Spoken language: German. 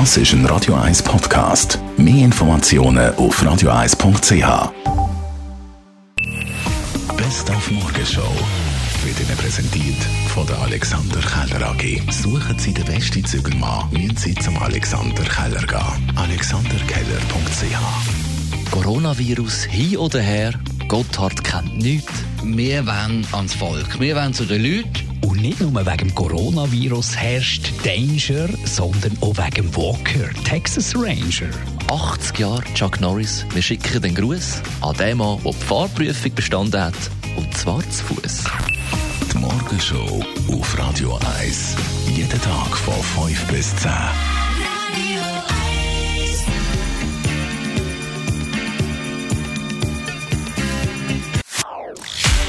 Das ist ein Radio 1 Podcast. Mehr Informationen auf radio1.ch. Best auf Morgenshow wird Ihnen präsentiert von der Alexander Keller AG. Suchen Sie den besten Zügelmann, müssen Sie zum Alexander Keller gehen. alexanderkeller.ch Coronavirus hin oder her, Gotthard kennt nichts. Wir wollen ans Volk, wir wollen zu den Leuten. Und nicht nur wegen dem Coronavirus herrscht Danger, sondern auch wegen Walker, Texas Ranger. 80 Jahre Chuck Norris. Wir schicken den Gruß an den Mann, der die Fahrprüfung bestanden hat. Und zwar zu Fuß. Die Morgenshow auf Radio 1. Jeden Tag von 5 bis 10.